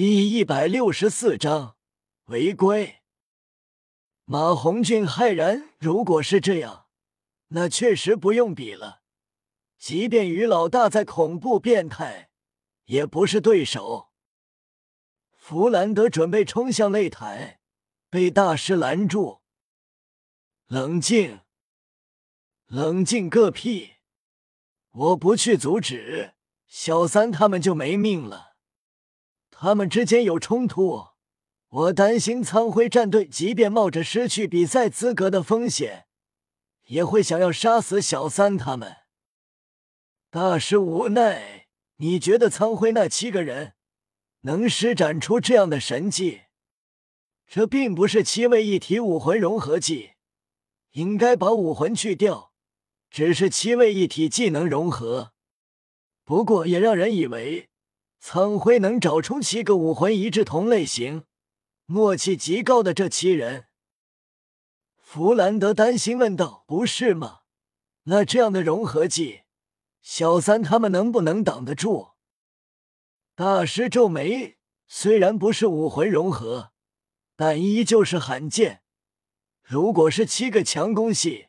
第一百六十四章违规。马红俊骇然，如果是这样，那确实不用比了。即便于老大再恐怖变态，也不是对手。弗兰德准备冲向擂台，被大师拦住。冷静，冷静个屁！我不去阻止，小三他们就没命了。他们之间有冲突，我担心苍辉战队即便冒着失去比赛资格的风险，也会想要杀死小三他们。大师无奈，你觉得苍辉那七个人能施展出这样的神技？这并不是七位一体武魂融合技，应该把武魂去掉，只是七位一体技能融合。不过也让人以为。苍辉能找出七个武魂一致同类型、默契极高的这七人，弗兰德担心问道：“不是吗？那这样的融合技，小三他们能不能挡得住？”大师皱眉，虽然不是武魂融合，但依旧是罕见。如果是七个强攻系，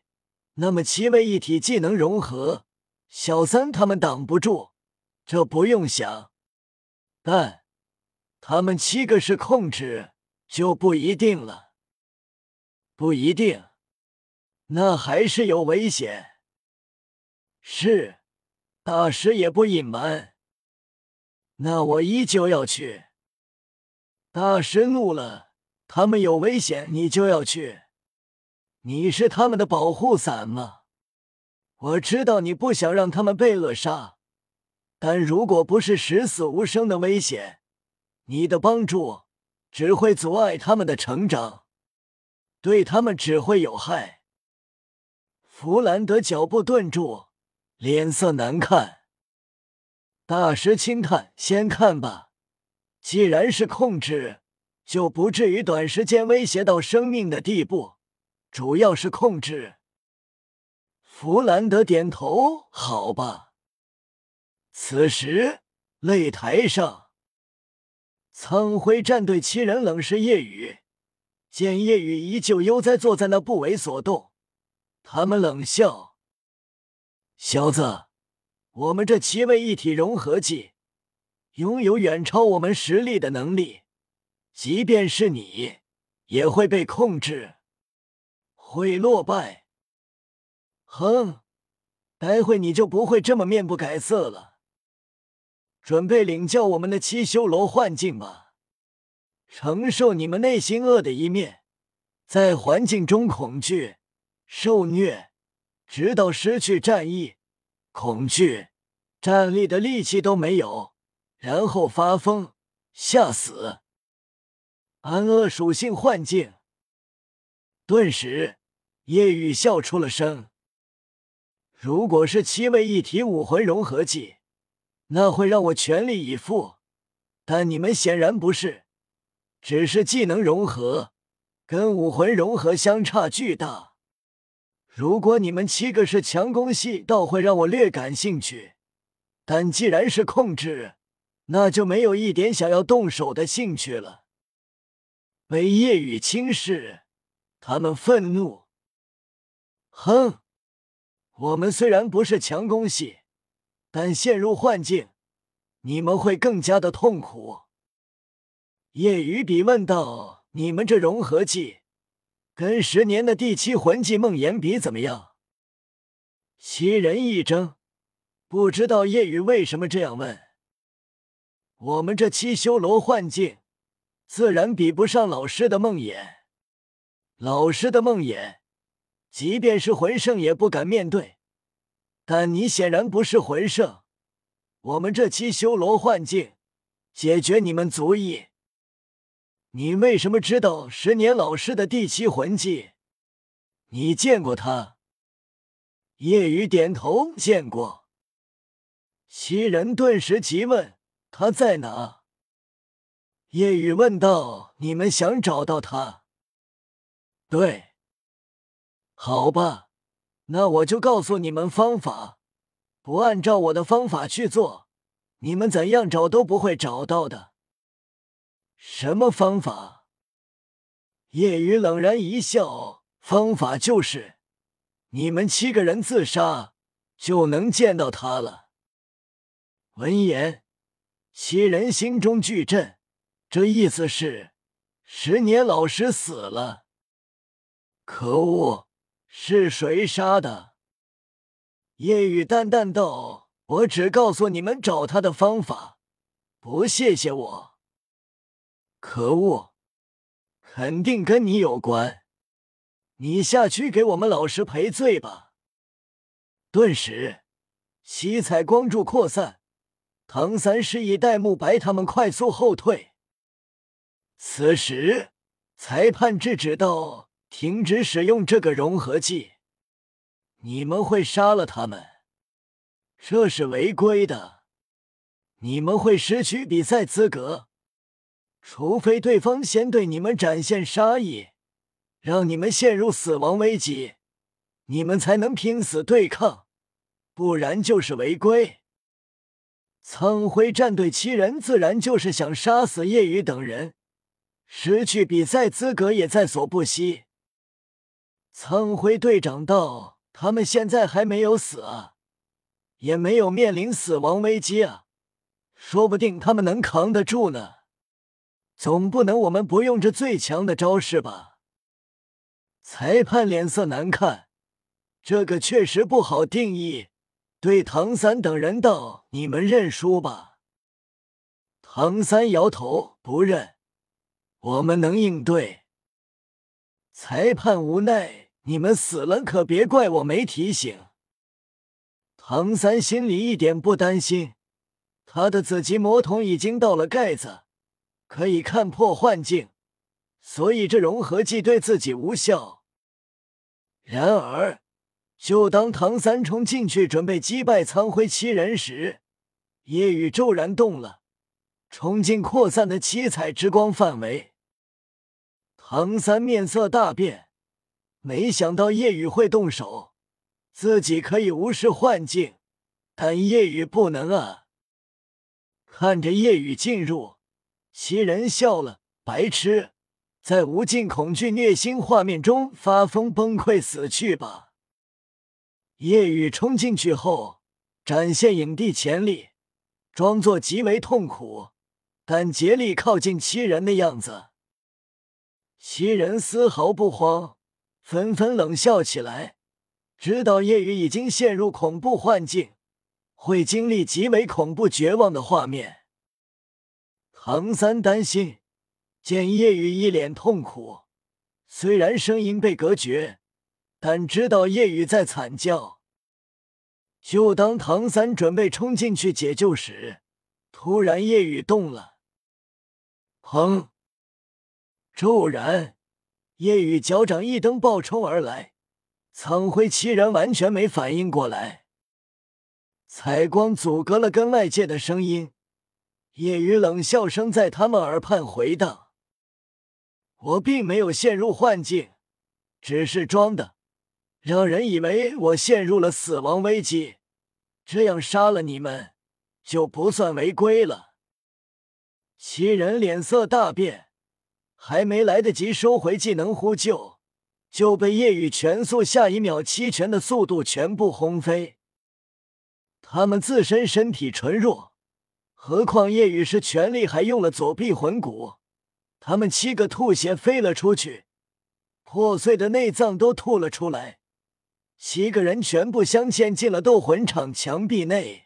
那么七位一体技能融合，小三他们挡不住，这不用想。但他们七个是控制，就不一定了。不一定，那还是有危险。是，大师也不隐瞒。那我依旧要去。大师怒了，他们有危险，你就要去？你是他们的保护伞吗？我知道你不想让他们被扼杀。但如果不是十死无生的危险，你的帮助只会阻碍他们的成长，对他们只会有害。弗兰德脚步顿住，脸色难看。大师轻叹：“先看吧，既然是控制，就不至于短时间威胁到生命的地步。主要是控制。”弗兰德点头：“好吧。”此时，擂台上，苍辉战队七人冷视夜雨，见夜雨依旧悠哉坐在那不为所动，他们冷笑：“小子，我们这七位一体融合技，拥有远超我们实力的能力，即便是你，也会被控制，会落败。哼，待会你就不会这么面不改色了。”准备领教我们的七修罗幻境吧，承受你们内心恶的一面，在环境中恐惧、受虐，直到失去战意、恐惧、站立的力气都没有，然后发疯、吓死。安恶属性幻境。顿时，夜雨笑出了声。如果是七位一体武魂融合技。那会让我全力以赴，但你们显然不是，只是技能融合，跟武魂融合相差巨大。如果你们七个是强攻系，倒会让我略感兴趣，但既然是控制，那就没有一点想要动手的兴趣了。被夜雨轻视，他们愤怒。哼，我们虽然不是强攻系。但陷入幻境，你们会更加的痛苦。叶雨比问道：“你们这融合技，跟十年的第七魂技梦魇比怎么样？”七人一怔，不知道叶雨为什么这样问。我们这七修罗幻境，自然比不上老师的梦魇。老师的梦魇，即便是魂圣也不敢面对。但你显然不是魂圣，我们这七修罗幻境解决你们足矣。你为什么知道十年老师的第七魂技？你见过他？夜雨点头，见过。七人顿时急问：“他在哪？”夜雨问道：“你们想找到他？”对，好吧。那我就告诉你们方法，不按照我的方法去做，你们怎样找都不会找到的。什么方法？夜雨冷然一笑：“方法就是你们七个人自杀，就能见到他了。”闻言，七人心中巨震，这意思是十年老师死了。可恶，是谁杀的？夜雨淡淡道：“我只告诉你们找他的方法，不谢谢我。”可恶，肯定跟你有关，你下去给我们老师赔罪吧。顿时，七彩光柱扩散，唐三示意戴沐白他们快速后退。此时，裁判制止道：“停止使用这个融合剂，你们会杀了他们，这是违规的，你们会失去比赛资格。”除非对方先对你们展现杀意，让你们陷入死亡危机，你们才能拼死对抗，不然就是违规。苍辉战队七人自然就是想杀死叶雨等人，失去比赛资格也在所不惜。苍辉队长道：“他们现在还没有死啊，也没有面临死亡危机啊，说不定他们能扛得住呢。”总不能我们不用这最强的招式吧？裁判脸色难看，这个确实不好定义。对唐三等人道：“你们认输吧。”唐三摇头不认，我们能应对。裁判无奈：“你们死了可别怪我没提醒。”唐三心里一点不担心，他的紫极魔瞳已经到了盖子。可以看破幻境，所以这融合剂对自己无效。然而，就当唐三冲进去准备击败苍辉七人时，夜雨骤然动了，冲进扩散的七彩之光范围。唐三面色大变，没想到夜雨会动手，自己可以无视幻境，但夜雨不能啊！看着夜雨进入。七人笑了，白痴，在无尽恐惧虐心画面中发疯崩溃死去吧。夜雨冲进去后，展现影帝潜力，装作极为痛苦，但竭力靠近七人的样子。七人丝毫不慌，纷纷冷笑起来，知道夜雨已经陷入恐怖幻境，会经历极为恐怖绝望的画面。唐三担心，见夜雨一脸痛苦，虽然声音被隔绝，但知道夜雨在惨叫。就当唐三准备冲进去解救时，突然夜雨动了，砰！骤然，夜雨脚掌一蹬，暴冲而来，苍辉七人完全没反应过来，彩光阻隔了跟外界的声音。夜雨冷笑声在他们耳畔回荡。我并没有陷入幻境，只是装的，让人以为我陷入了死亡危机，这样杀了你们就不算违规了。七人脸色大变，还没来得及收回技能呼救，就被夜雨全速下一秒七拳的速度全部轰飞。他们自身身体纯弱。何况夜雨是全力，还用了左臂魂骨，他们七个吐血飞了出去，破碎的内脏都吐了出来，七个人全部镶嵌进了斗魂场墙壁内。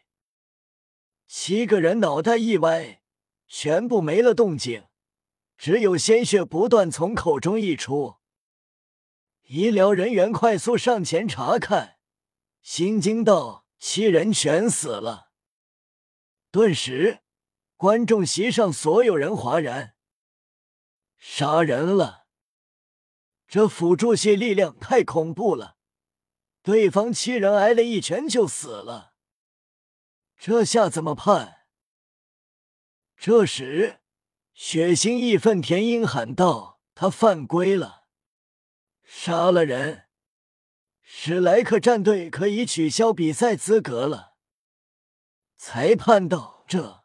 七个人脑袋一歪，全部没了动静，只有鲜血不断从口中溢出。医疗人员快速上前查看，心惊道：“七人全死了。”顿时，观众席上所有人哗然。杀人了！这辅助系力量太恐怖了，对方七人挨了一拳就死了，这下怎么判？这时，血腥义愤填膺喊道：“他犯规了，杀了人，史莱克战队可以取消比赛资格了。”裁判道：“这。”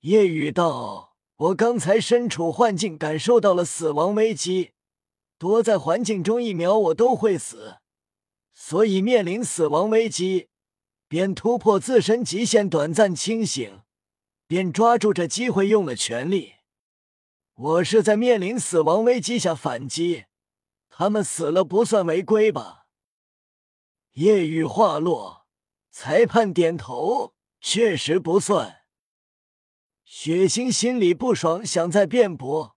夜雨道：“我刚才身处幻境，感受到了死亡危机，多在环境中一秒我都会死，所以面临死亡危机，便突破自身极限，短暂清醒，便抓住这机会用了全力。我是在面临死亡危机下反击，他们死了不算违规吧？夜雨话落，裁判点头，确实不算。血腥心里不爽，想再辩驳。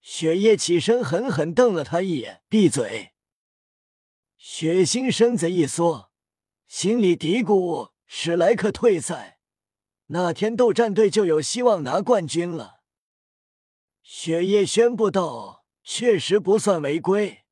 雪夜起身，狠狠瞪了他一眼，闭嘴。血腥身子一缩，心里嘀咕：史莱克退赛，那天斗战队就有希望拿冠军了。雪夜宣布道：“确实不算违规。”